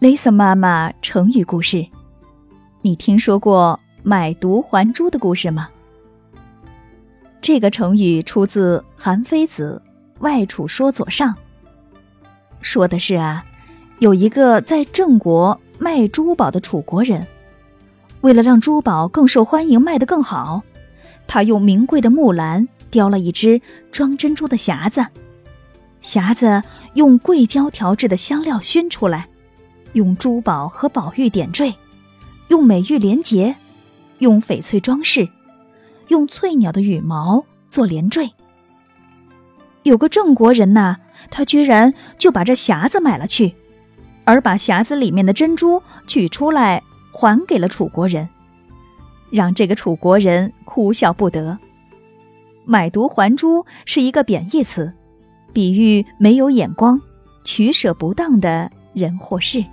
Lisa 妈妈成语故事，你听说过“买椟还珠”的故事吗？这个成语出自《韩非子·外储说左上》，说的是啊，有一个在郑国卖珠宝的楚国人，为了让珠宝更受欢迎、卖得更好，他用名贵的木兰雕了一只装珍珠的匣子，匣子用桂胶调制的香料熏出来。用珠宝和宝玉点缀，用美玉连结，用翡翠装饰，用翠鸟的羽毛做连缀。有个郑国人呐，他居然就把这匣子买了去，而把匣子里面的珍珠取出来还给了楚国人，让这个楚国人哭笑不得。买椟还珠是一个贬义词，比喻没有眼光、取舍不当的人或事。